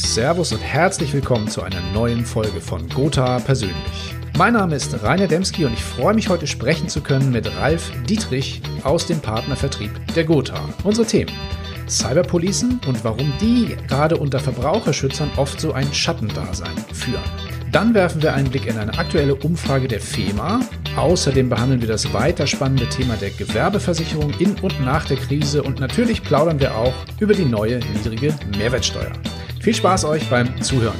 Servus und herzlich willkommen zu einer neuen Folge von Gotha Persönlich. Mein Name ist Rainer Demski und ich freue mich heute sprechen zu können mit Ralf Dietrich aus dem Partnervertrieb der Gotha. Unsere Themen Cyberpolicen und warum die gerade unter Verbraucherschützern oft so ein Schattendasein führen. Dann werfen wir einen Blick in eine aktuelle Umfrage der FEMA. Außerdem behandeln wir das weiter spannende Thema der Gewerbeversicherung in und nach der Krise und natürlich plaudern wir auch über die neue niedrige Mehrwertsteuer. Viel Spaß euch beim Zuhören.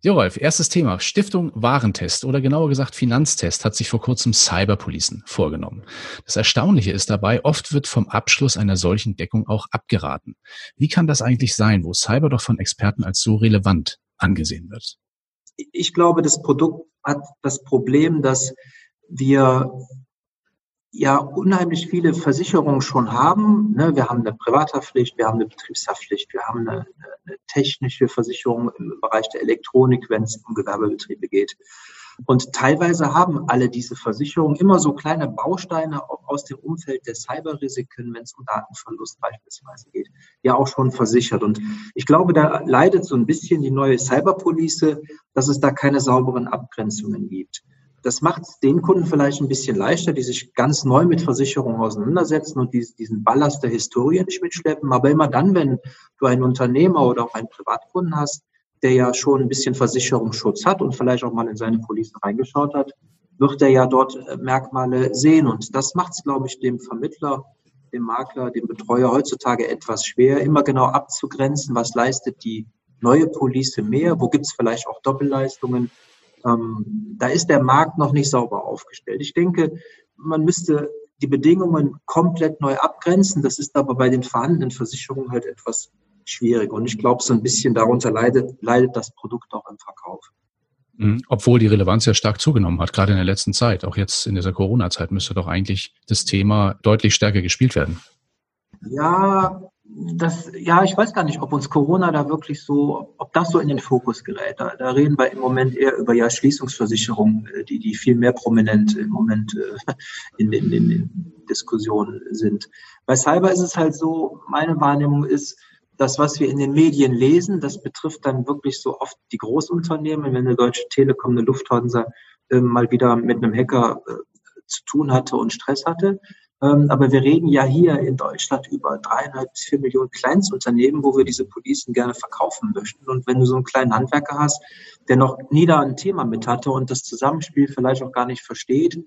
Jo, Rolf, erstes Thema. Stiftung Warentest oder genauer gesagt Finanztest hat sich vor kurzem Cyberpolicen vorgenommen. Das Erstaunliche ist dabei, oft wird vom Abschluss einer solchen Deckung auch abgeraten. Wie kann das eigentlich sein, wo Cyber doch von Experten als so relevant angesehen wird? Ich glaube, das Produkt hat das Problem, dass wir ja unheimlich viele Versicherungen schon haben. Ne? Wir haben eine Privathaftpflicht, wir haben eine Betriebshaftpflicht, wir haben eine, eine technische Versicherung im Bereich der Elektronik, wenn es um Gewerbebetriebe geht. Und teilweise haben alle diese Versicherungen immer so kleine Bausteine aus dem Umfeld der Cyberrisiken, wenn es um Datenverlust beispielsweise geht, ja auch schon versichert. Und ich glaube, da leidet so ein bisschen die neue Cyberpolice, dass es da keine sauberen Abgrenzungen gibt. Das macht den Kunden vielleicht ein bisschen leichter, die sich ganz neu mit Versicherungen auseinandersetzen und diesen Ballast der Historie nicht mitschleppen. Aber immer dann, wenn du einen Unternehmer oder auch einen Privatkunden hast, der ja schon ein bisschen Versicherungsschutz hat und vielleicht auch mal in seine Police reingeschaut hat, wird er ja dort äh, Merkmale sehen. Und das macht es, glaube ich, dem Vermittler, dem Makler, dem Betreuer heutzutage etwas schwer, immer genau abzugrenzen, was leistet die neue Police mehr, wo gibt es vielleicht auch Doppelleistungen ähm, da ist der Markt noch nicht sauber aufgestellt. Ich denke, man müsste die Bedingungen komplett neu abgrenzen. Das ist aber bei den vorhandenen Versicherungen halt etwas schwierig. Und ich glaube, so ein bisschen darunter leidet, leidet das Produkt auch im Verkauf. Mhm. Obwohl die Relevanz ja stark zugenommen hat, gerade in der letzten Zeit. Auch jetzt in dieser Corona-Zeit müsste doch eigentlich das Thema deutlich stärker gespielt werden. Ja, das, ja, ich weiß gar nicht, ob uns Corona da wirklich so, ob das so in den Fokus gerät. Da, da reden wir im Moment eher über ja Schließungsversicherungen, äh, die, die viel mehr prominent im Moment äh, in den, in den Diskussionen sind. Bei Cyber ist es halt so, meine Wahrnehmung ist, das, was wir in den Medien lesen, das betrifft dann wirklich so oft die Großunternehmen. Wenn eine Deutsche Telekom, eine Lufthansa äh, mal wieder mit einem Hacker äh, zu tun hatte und Stress hatte, aber wir reden ja hier in Deutschland über dreieinhalb bis vier Millionen Kleinstunternehmen, wo wir diese Policen gerne verkaufen möchten. Und wenn du so einen kleinen Handwerker hast, der noch nie da ein Thema mit hatte und das Zusammenspiel vielleicht auch gar nicht versteht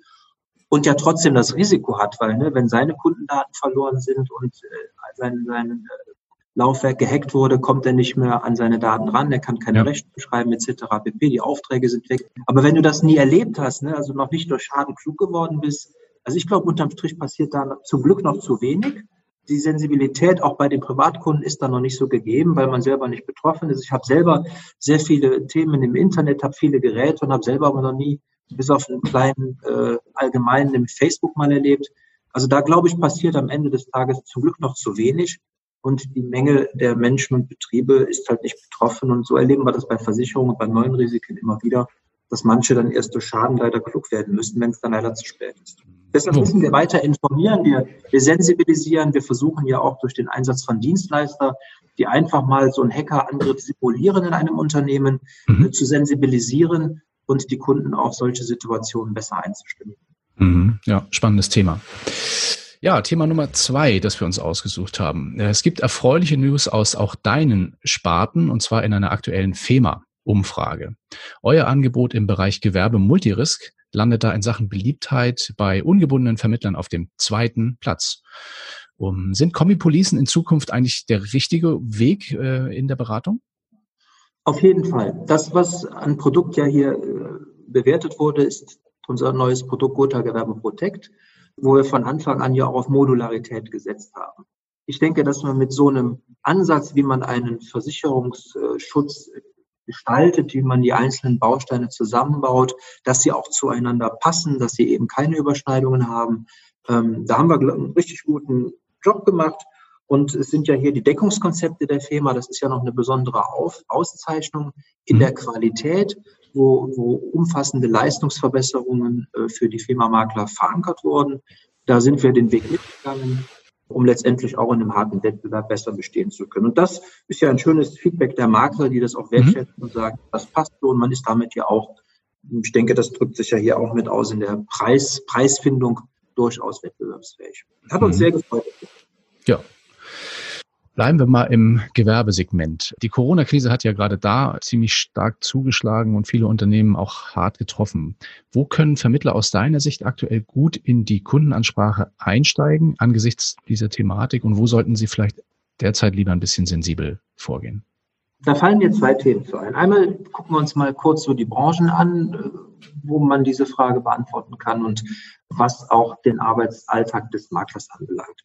und ja trotzdem das Risiko hat, weil ne, wenn seine Kundendaten verloren sind und äh, sein, sein äh, Laufwerk gehackt wurde, kommt er nicht mehr an seine Daten ran, er kann keine ja. Rechnung schreiben etc. pp. Die Aufträge sind weg. Aber wenn du das nie erlebt hast, ne, also noch nicht durch Schaden klug geworden bist, also ich glaube, unterm Strich passiert da zum Glück noch zu wenig. Die Sensibilität auch bei den Privatkunden ist da noch nicht so gegeben, weil man selber nicht betroffen ist. Ich habe selber sehr viele Themen im Internet, habe viele Geräte und habe selber aber noch nie, bis auf einen kleinen äh, allgemeinen im Facebook mal erlebt. Also da glaube ich, passiert am Ende des Tages zum Glück noch zu wenig. Und die Menge der Menschen und Betriebe ist halt nicht betroffen. Und so erleben wir das bei Versicherungen und bei neuen Risiken immer wieder, dass manche dann erst durch Schaden leider klug werden müssen, wenn es dann leider zu spät ist. Deshalb müssen wir weiter informieren, wir, wir sensibilisieren, wir versuchen ja auch durch den Einsatz von Dienstleister, die einfach mal so einen Hackerangriff simulieren in einem Unternehmen, mhm. äh, zu sensibilisieren und die Kunden auf solche Situationen besser einzustimmen. Mhm. Ja, spannendes Thema. Ja, Thema Nummer zwei, das wir uns ausgesucht haben. Es gibt erfreuliche News aus auch deinen Sparten, und zwar in einer aktuellen FEMA-Umfrage. Euer Angebot im Bereich Gewerbe Multirisk landet da in Sachen Beliebtheit bei ungebundenen Vermittlern auf dem zweiten Platz. Um, sind Kombi-Policen in Zukunft eigentlich der richtige Weg äh, in der Beratung? Auf jeden Fall. Das, was an Produkt ja hier äh, bewertet wurde, ist unser neues Produkt Gotha Gewerbe Protect, wo wir von Anfang an ja auch auf Modularität gesetzt haben. Ich denke, dass man mit so einem Ansatz, wie man einen Versicherungsschutz gestaltet, wie man die einzelnen Bausteine zusammenbaut, dass sie auch zueinander passen, dass sie eben keine Überschneidungen haben. Ähm, da haben wir einen richtig guten Job gemacht. Und es sind ja hier die Deckungskonzepte der FEMA. Das ist ja noch eine besondere Auf Auszeichnung in der mhm. Qualität, wo, wo umfassende Leistungsverbesserungen äh, für die FEMA-Makler verankert wurden. Da sind wir den Weg mitgegangen. Um letztendlich auch in einem harten Wettbewerb besser bestehen zu können. Und das ist ja ein schönes Feedback der Makler, die das auch wertschätzen mhm. und sagen, das passt so und man ist damit ja auch, ich denke, das drückt sich ja hier auch mit aus in der Preis, Preisfindung durchaus wettbewerbsfähig. Hat uns mhm. sehr gefreut. Ja, Bleiben wir mal im Gewerbesegment. Die Corona-Krise hat ja gerade da ziemlich stark zugeschlagen und viele Unternehmen auch hart getroffen. Wo können Vermittler aus deiner Sicht aktuell gut in die Kundenansprache einsteigen angesichts dieser Thematik und wo sollten sie vielleicht derzeit lieber ein bisschen sensibel vorgehen? Da fallen mir zwei Themen zu ein. Einmal gucken wir uns mal kurz so die Branchen an, wo man diese Frage beantworten kann und was auch den Arbeitsalltag des Maklers anbelangt.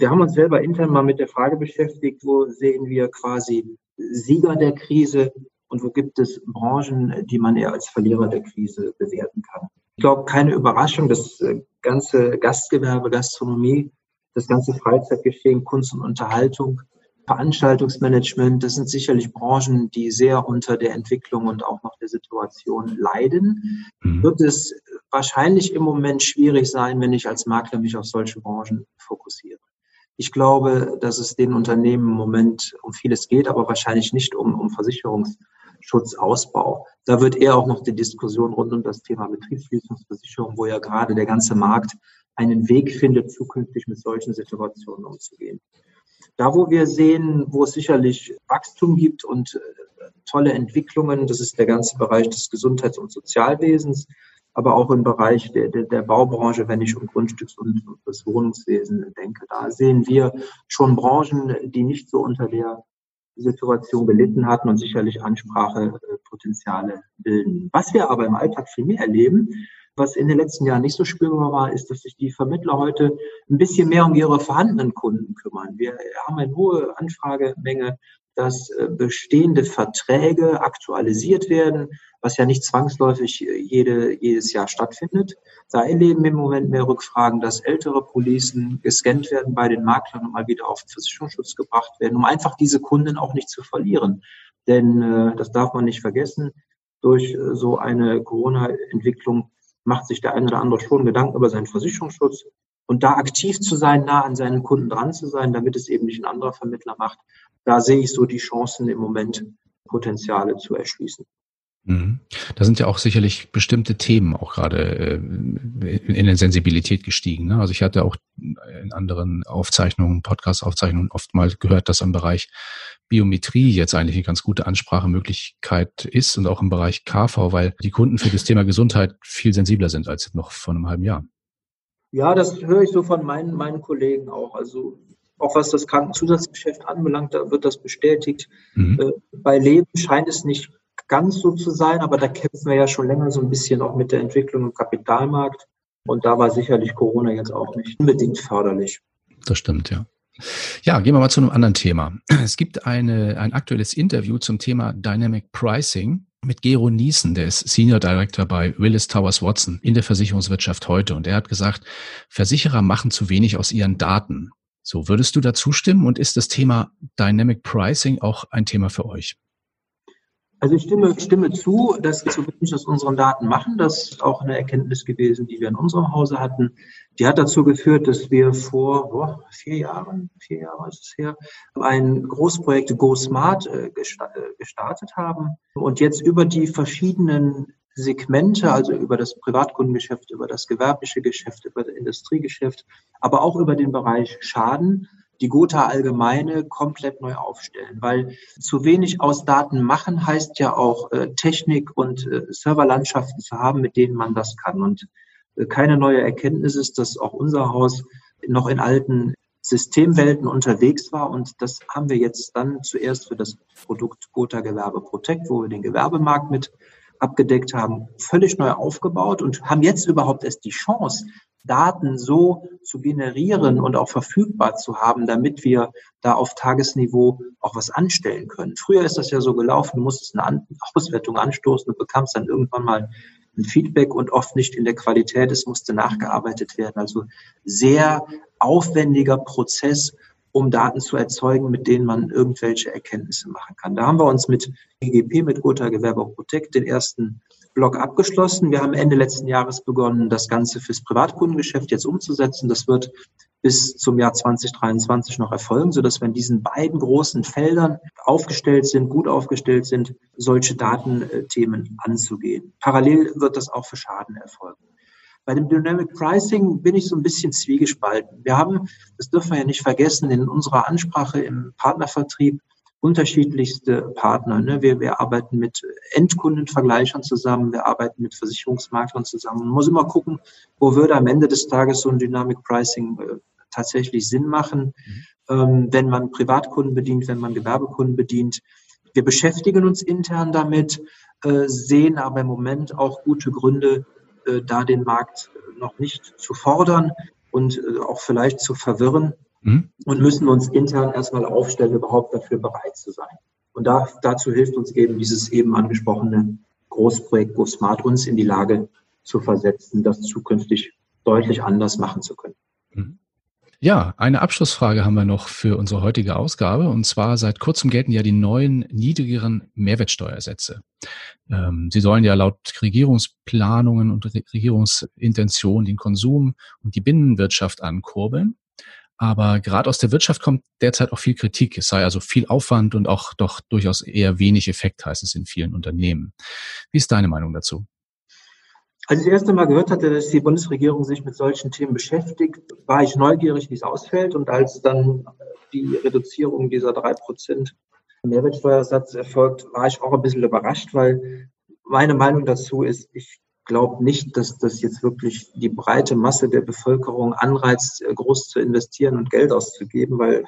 Wir haben uns selber intern mal mit der Frage beschäftigt, wo sehen wir quasi Sieger der Krise und wo gibt es Branchen, die man eher als Verlierer der Krise bewerten kann. Ich glaube, keine Überraschung, das äh, ganze Gastgewerbe, Gastronomie, das ganze Freizeitgeschehen, Kunst und Unterhaltung, Veranstaltungsmanagement, das sind sicherlich Branchen, die sehr unter der Entwicklung und auch noch der Situation leiden. Mhm. Wird es wahrscheinlich im Moment schwierig sein, wenn ich als Makler mich auf solche Branchen fokussiere. Ich glaube, dass es den Unternehmen im Moment um vieles geht, aber wahrscheinlich nicht um, um Versicherungsschutzausbau. Da wird eher auch noch die Diskussion rund um das Thema Betriebsschließungsversicherung, wo ja gerade der ganze Markt einen Weg findet, zukünftig mit solchen Situationen umzugehen. Da, wo wir sehen, wo es sicherlich Wachstum gibt und äh, tolle Entwicklungen, das ist der ganze Bereich des Gesundheits- und Sozialwesens aber auch im Bereich der, der, der Baubranche, wenn ich um Grundstücks- und das Wohnungswesen denke. Da sehen wir schon Branchen, die nicht so unter der Situation gelitten hatten und sicherlich Ansprachepotenziale bilden. Was wir aber im Alltag viel mehr erleben, was in den letzten Jahren nicht so spürbar war, ist, dass sich die Vermittler heute ein bisschen mehr um ihre vorhandenen Kunden kümmern. Wir haben eine hohe Anfragemenge dass äh, bestehende Verträge aktualisiert werden, was ja nicht zwangsläufig äh, jede, jedes Jahr stattfindet. Da erleben wir im Moment mehr Rückfragen, dass ältere Policen gescannt werden bei den Maklern und mal wieder auf Versicherungsschutz gebracht werden, um einfach diese Kunden auch nicht zu verlieren. Denn äh, das darf man nicht vergessen, durch so eine Corona-Entwicklung macht sich der eine oder andere schon Gedanken über seinen Versicherungsschutz. Und da aktiv zu sein, nah an seinen Kunden dran zu sein, damit es eben nicht ein anderer Vermittler macht, da sehe ich so die Chancen im Moment, Potenziale zu erschließen. Mhm. Da sind ja auch sicherlich bestimmte Themen auch gerade äh, in der Sensibilität gestiegen. Ne? Also ich hatte auch in anderen Aufzeichnungen, Podcast-Aufzeichnungen oft mal gehört, dass im Bereich Biometrie jetzt eigentlich eine ganz gute Ansprachemöglichkeit ist und auch im Bereich KV, weil die Kunden für das Thema Gesundheit viel sensibler sind als noch vor einem halben Jahr. Ja, das höre ich so von meinen, meinen Kollegen auch. Also auch was das Krankenzusatzgeschäft anbelangt, da wird das bestätigt. Mhm. Äh, bei Leben scheint es nicht ganz so zu sein, aber da kämpfen wir ja schon länger so ein bisschen auch mit der Entwicklung im Kapitalmarkt. Und da war sicherlich Corona jetzt auch nicht unbedingt förderlich. Das stimmt, ja. Ja, gehen wir mal zu einem anderen Thema. Es gibt eine, ein aktuelles Interview zum Thema Dynamic Pricing mit Gero Niesen, der ist Senior Director bei Willis Towers Watson in der Versicherungswirtschaft heute. Und er hat gesagt, Versicherer machen zu wenig aus ihren Daten. So, würdest du da zustimmen und ist das Thema Dynamic Pricing auch ein Thema für euch? Also ich stimme, stimme zu, dass wir zu wenig aus unseren Daten machen. Das ist auch eine Erkenntnis gewesen, die wir in unserem Hause hatten. Die hat dazu geführt, dass wir vor boah, vier Jahren, vier Jahre ist es her, ein Großprojekt Go Smart äh, äh, gestartet haben und jetzt über die verschiedenen Segmente, also über das Privatkundengeschäft, über das gewerbliche Geschäft, über das Industriegeschäft, aber auch über den Bereich Schaden, die Gotha Allgemeine komplett neu aufstellen, weil zu wenig aus Daten machen heißt ja auch äh, Technik und äh, Serverlandschaften zu haben, mit denen man das kann. Und äh, keine neue Erkenntnis ist, dass auch unser Haus noch in alten Systemwelten unterwegs war. Und das haben wir jetzt dann zuerst für das Produkt Gotha Gewerbe Protect, wo wir den Gewerbemarkt mit abgedeckt haben, völlig neu aufgebaut und haben jetzt überhaupt erst die Chance, Daten so zu generieren und auch verfügbar zu haben, damit wir da auf Tagesniveau auch was anstellen können. Früher ist das ja so gelaufen, du musstest eine Auswertung anstoßen und bekamst dann irgendwann mal ein Feedback und oft nicht in der Qualität, es musste nachgearbeitet werden. Also sehr aufwendiger Prozess, um Daten zu erzeugen, mit denen man irgendwelche Erkenntnisse machen kann. Da haben wir uns mit GGP, mit Gotha Gewerbe Protect, den ersten Block abgeschlossen. Wir haben Ende letzten Jahres begonnen, das Ganze fürs Privatkundengeschäft jetzt umzusetzen. Das wird bis zum Jahr 2023 noch erfolgen, sodass wir in diesen beiden großen Feldern aufgestellt sind, gut aufgestellt sind, solche Datenthemen anzugehen. Parallel wird das auch für Schaden erfolgen. Bei dem Dynamic Pricing bin ich so ein bisschen zwiegespalten. Wir haben, das dürfen wir ja nicht vergessen, in unserer Ansprache im Partnervertrieb unterschiedlichste Partner. Ne? Wir, wir arbeiten mit Endkundenvergleichern zusammen, wir arbeiten mit Versicherungsmaklern zusammen. Man muss immer gucken, wo würde am Ende des Tages so ein Dynamic Pricing äh, tatsächlich Sinn machen, mhm. ähm, wenn man Privatkunden bedient, wenn man Gewerbekunden bedient. Wir beschäftigen uns intern damit, äh, sehen aber im Moment auch gute Gründe, äh, da den Markt noch nicht zu fordern und äh, auch vielleicht zu verwirren mhm. und müssen uns intern erstmal aufstellen, überhaupt dafür bereit zu sein. Und da, dazu hilft uns eben dieses eben angesprochene Großprojekt GoSmart uns in die Lage zu versetzen, das zukünftig deutlich anders machen zu können. Mhm. Ja, eine Abschlussfrage haben wir noch für unsere heutige Ausgabe. Und zwar seit kurzem gelten ja die neuen niedrigeren Mehrwertsteuersätze. Ähm, sie sollen ja laut Regierungsplanungen und Regierungsintentionen den Konsum und die Binnenwirtschaft ankurbeln. Aber gerade aus der Wirtschaft kommt derzeit auch viel Kritik. Es sei also viel Aufwand und auch doch durchaus eher wenig Effekt, heißt es in vielen Unternehmen. Wie ist deine Meinung dazu? Als ich das erste Mal gehört hatte, dass die Bundesregierung sich mit solchen Themen beschäftigt, war ich neugierig, wie es ausfällt. Und als dann die Reduzierung dieser drei Prozent Mehrwertsteuersatz erfolgt, war ich auch ein bisschen überrascht, weil meine Meinung dazu ist, ich glaube nicht, dass das jetzt wirklich die breite Masse der Bevölkerung anreizt, äh, groß zu investieren und Geld auszugeben, weil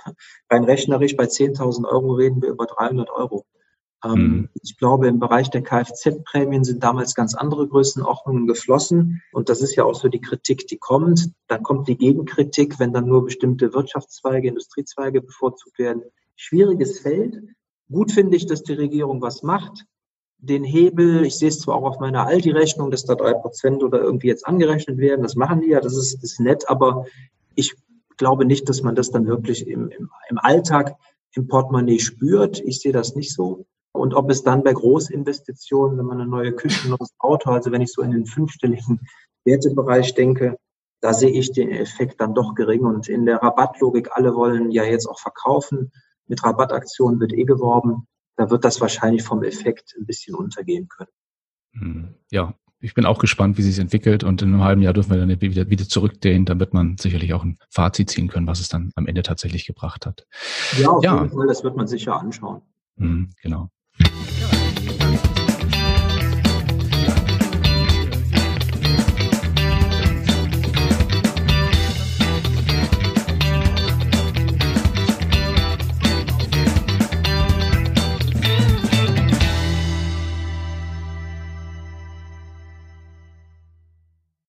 rein rechnerisch bei 10.000 Euro reden wir über 300 Euro. Ähm, mhm. Ich glaube, im Bereich der Kfz-Prämien sind damals ganz andere Größenordnungen geflossen. Und das ist ja auch so die Kritik, die kommt. Dann kommt die Gegenkritik, wenn dann nur bestimmte Wirtschaftszweige, Industriezweige bevorzugt werden. Schwieriges Feld. Gut finde ich, dass die Regierung was macht den Hebel, ich sehe es zwar auch auf meiner Aldi-Rechnung, dass da drei Prozent oder irgendwie jetzt angerechnet werden, das machen die ja, das ist, ist nett, aber ich glaube nicht, dass man das dann wirklich im, im, im Alltag im Portemonnaie spürt. Ich sehe das nicht so. Und ob es dann bei Großinvestitionen, wenn man eine neue Küche, ein neues Auto, also wenn ich so in den fünfstelligen Wertebereich denke, da sehe ich den Effekt dann doch gering. Und in der Rabattlogik, alle wollen ja jetzt auch verkaufen. Mit Rabattaktionen wird eh geworben da wird das wahrscheinlich vom Effekt ein bisschen untergehen können. Hm, ja, ich bin auch gespannt, wie sich entwickelt und in einem halben Jahr dürfen wir dann wieder, wieder zurückdrehen. Dann wird man sicherlich auch ein Fazit ziehen können, was es dann am Ende tatsächlich gebracht hat. Ja, auf ja. jeden Fall, das wird man sicher anschauen. Mhm, genau.